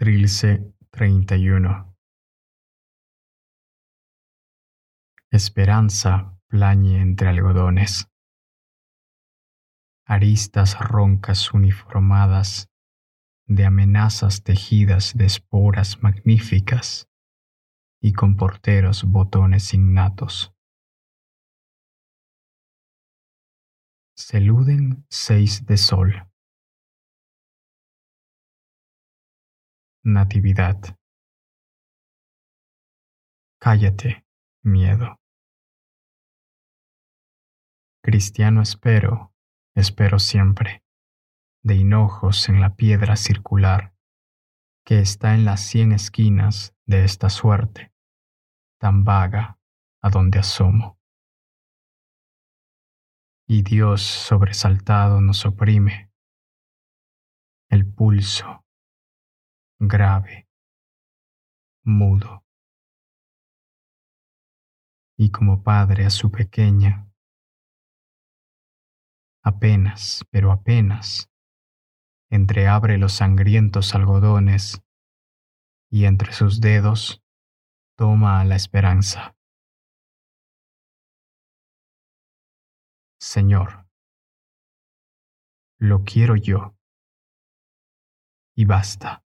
Trilce 31 Esperanza plañe entre algodones. Aristas roncas uniformadas de amenazas tejidas de esporas magníficas y con porteros botones innatos. Se seis de sol. Natividad. Cállate, miedo. Cristiano espero, espero siempre, de hinojos en la piedra circular que está en las cien esquinas de esta suerte, tan vaga a donde asomo. Y Dios sobresaltado nos oprime, el pulso grave, mudo. Y como padre a su pequeña, apenas, pero apenas, entreabre los sangrientos algodones y entre sus dedos toma a la esperanza. Señor, lo quiero yo. Y basta.